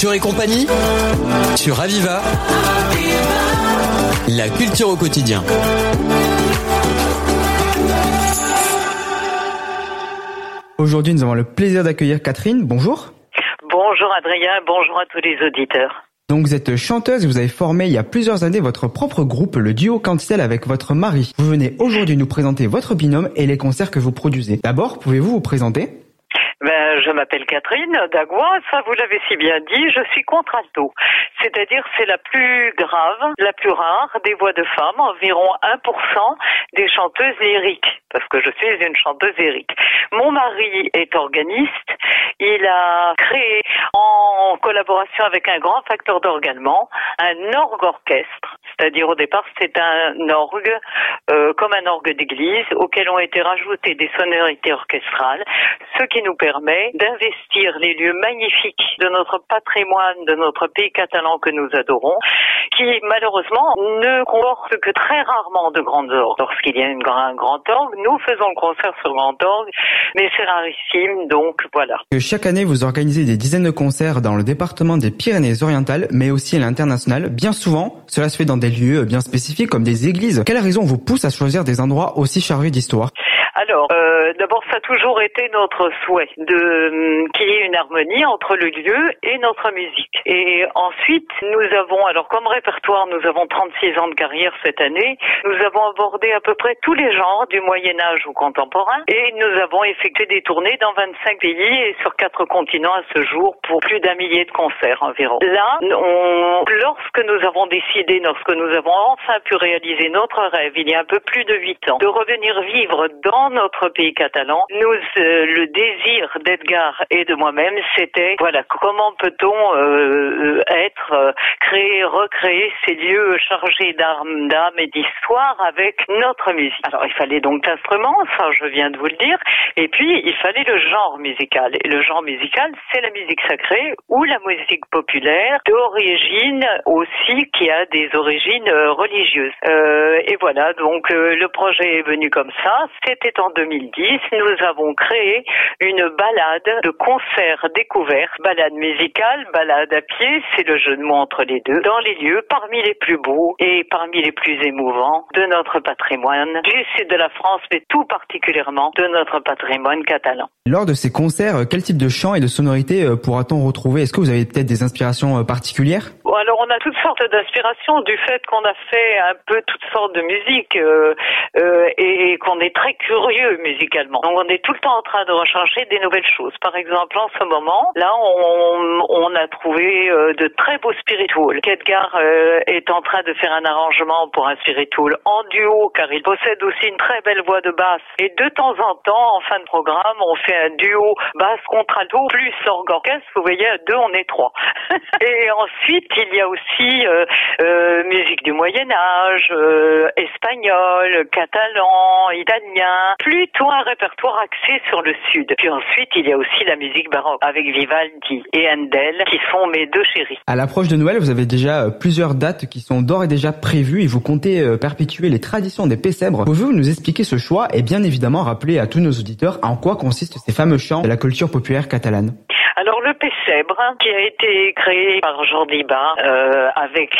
Culture et compagnie sur Aviva. La culture au quotidien. Aujourd'hui, nous avons le plaisir d'accueillir Catherine. Bonjour. Bonjour Adrien, bonjour à tous les auditeurs. Donc vous êtes chanteuse et vous avez formé il y a plusieurs années votre propre groupe, le duo Canticelle avec votre mari. Vous venez aujourd'hui nous présenter votre binôme et les concerts que vous produisez. D'abord, pouvez-vous vous présenter? Ben, je m'appelle Catherine Dagois, ça vous l'avez si bien dit, je suis contralto. C'est-à-dire c'est la plus grave, la plus rare des voix de femmes, environ 1% des chanteuses lyriques, parce que je suis une chanteuse lyrique. Mon mari est organiste, il a créé en collaboration avec un grand facteur d'organement un orgue-orchestre, c'est-à-dire au départ c'est un orgue euh, comme un orgue d'église auquel ont été rajoutées des sonorités orchestrales, ce qui nous permet d'investir les lieux magnifiques de notre patrimoine, de notre pays catalan que nous adorons, qui malheureusement ne comporte que très rarement de grandes orgues. Lorsqu'il y a une, un grand orgue, nous faisons le concert sur grand orgue, mais c'est rarissime, donc voilà. Chaque année, vous organisez des dizaines de concerts dans le département des Pyrénées-Orientales, mais aussi à l'international. Bien souvent, cela se fait dans des lieux bien spécifiques comme des églises. Quelle raison vous pousse à choisir des endroits aussi chargés d'histoire? Alors, euh, d'abord, ça a toujours été notre souhait de hum, qu'il y ait une harmonie entre le lieu et notre musique. Et ensuite, nous avons, alors comme répertoire, nous avons 36 ans de carrière cette année. Nous avons abordé à peu près tous les genres du Moyen Âge au contemporain, et nous avons effectué des tournées dans 25 pays et sur quatre continents à ce jour pour plus d'un millier de concerts environ. Là, on, lorsque nous avons décidé, lorsque nous avons enfin pu réaliser notre rêve, il y a un peu plus de huit ans, de revenir vivre dans notre pays catalan, nous, euh, le désir d'Edgar et de moi-même, c'était, voilà, comment peut-on euh, être, euh, créer, recréer ces lieux chargés d'âme, d'âme et d'histoire avec notre musique? Alors, il fallait donc l'instrument, ça, je viens de vous le dire, et puis, il fallait le genre musical. Et le genre musical, c'est la musique sacrée ou la musique populaire, d'origine aussi, qui a des origines religieuses. et voilà, donc, le projet est venu comme ça. C'était en 2010, nous avons créé une balade de concert découvert, balade musicale, balade à pied, c'est le jeu de mots entre les deux, dans les lieux parmi les plus beaux et parmi les plus émouvants de notre patrimoine, du sud de la France, mais tout particulièrement de notre patrimoine catalan. Lors de ces concerts, quel type de chant et de sonorité euh, pourra-t-on retrouver? Est-ce que vous avez peut-être des inspirations euh, particulières alors on a toutes sortes d'inspirations du fait qu'on a fait un peu toutes sortes de musique euh, euh, et, qu'on est très curieux musicalement. Donc on est tout le temps en train de rechercher des nouvelles choses. Par exemple, en ce moment, là, on, on a trouvé euh, de très beaux spirituals. Kedgar euh, est en train de faire un arrangement pour un spiritual en duo, car il possède aussi une très belle voix de basse. Et de temps en temps, en fin de programme, on fait un duo basse contralto plus orgue orchestre. Vous voyez, à deux, on est trois. et ensuite, il y a aussi euh, euh, musique du Moyen Âge, euh, espagnol, catalan, italien, plutôt un répertoire axé sur le sud. Puis ensuite, il y a aussi la musique baroque avec Vivaldi et Handel qui sont mes deux chéris. À l'approche de Noël, vous avez déjà plusieurs dates qui sont d'ores et déjà prévues et vous comptez perpétuer les traditions des Pessèbres. Pouvez-vous nous expliquer ce choix et bien évidemment rappeler à tous nos auditeurs en quoi consistent ces fameux chants de la culture populaire catalane? Alors le Pessèbre, qui a été créé par Jordi Bas euh, avec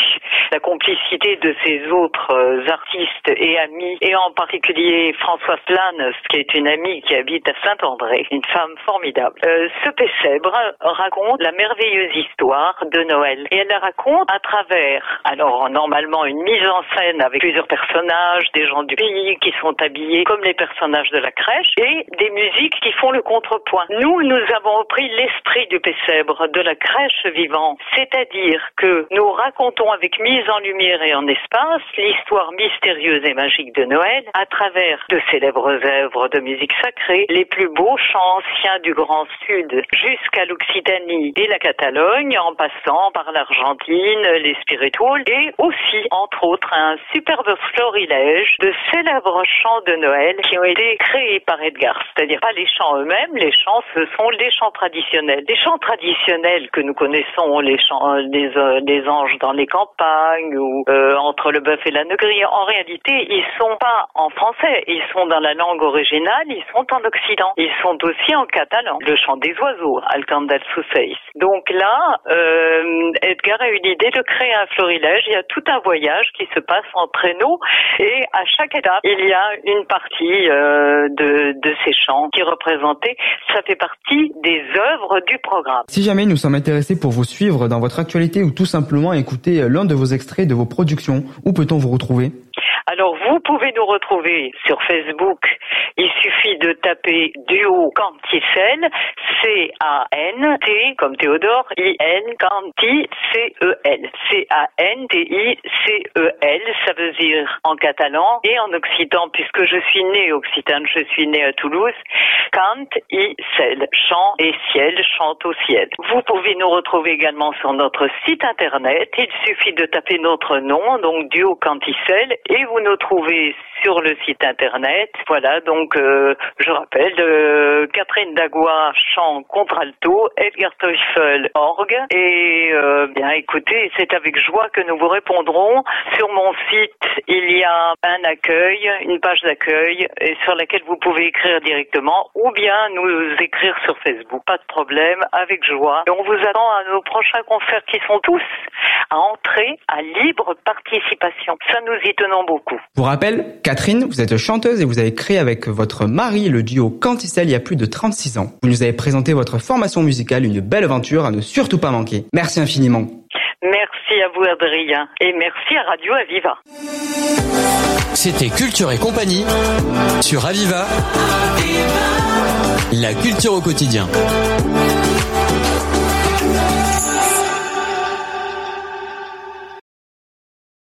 la complicité de ses autres euh, artistes et amis, et en particulier Françoise Planes, qui est une amie qui habite à Saint-André, une femme formidable. Euh, ce Pessèbre raconte la merveilleuse histoire de Noël. Et elle la raconte à travers, alors normalement une mise en scène avec plusieurs personnages, des gens du pays qui sont habillés comme les personnages de la crèche, et des musiques qui font le contrepoint. Nous, nous avons repris l'esprit du Pessèbre, de la crèche vivante, c'est-à-dire que nous racontons avec mise en lumière et en espace l'histoire mystérieuse et magique de Noël à travers de célèbres œuvres de musique sacrée, les plus beaux chants anciens du Grand Sud jusqu'à l'Occitanie et la Catalogne, en passant par l'Argentine, les spirituals et aussi, entre autres, un superbe florilège de célèbres chants de Noël qui ont été créés par Edgar, c'est-à-dire pas les chants eux-mêmes, les chants ce sont les chants traditionnels des chants traditionnels que nous connaissons, les chants, les, euh, des anges dans les campagnes ou euh, entre le bœuf et la negrie. En réalité, ils sont pas en français, ils sont dans la langue originale, ils sont en Occident. Ils sont aussi en catalan. Le chant des oiseaux, Alcandal Souseis. Donc là, euh, Edgar a eu l'idée de créer un florilège. Il y a tout un voyage qui se passe en traîneau et à chaque étape, il y a une partie euh, de, de ces chants qui est représentée. Ça fait partie des œuvres du programme. Si jamais nous sommes intéressés pour vous suivre dans votre actualité ou tout simplement écouter l'un de vos extraits de vos productions, où peut-on vous retrouver? Alors vous pouvez nous retrouver sur Facebook. Il suffit de taper duo Canticel, C-A-N-T comme Théodore, I-N Canti-C-E-L. C-A-N-T-I-C-E-L, ça veut dire en catalan et en occitan puisque je suis née occitane, je suis née à Toulouse. Cant, i, cel, chant et ciel, chante au ciel. Vous pouvez nous retrouver également sur notre site internet. Il suffit de taper notre nom, donc duo Canticel, et vous nous trouvez sur le site internet. Voilà, donc euh, je rappelle, euh, Catherine Dagois, chant contralto, Edgar orgue. Et euh, bien écoutez, c'est avec joie que nous vous répondrons. Sur mon site, il y a un accueil, une page d'accueil, et sur laquelle vous pouvez écrire directement ou bien nous écrire sur Facebook. Pas de problème, avec joie. Et on vous attend à nos prochains concerts qui sont tous à entrer à libre participation. Ça nous y tenons beaucoup. Rappel, Catherine, vous êtes chanteuse et vous avez créé avec votre mari le duo Canticel il y a plus de 36 ans. Vous nous avez présenté votre formation musicale, une belle aventure à ne surtout pas manquer. Merci infiniment. Merci à vous Adrien et merci à Radio Aviva. C'était Culture et compagnie sur Aviva. La culture au quotidien.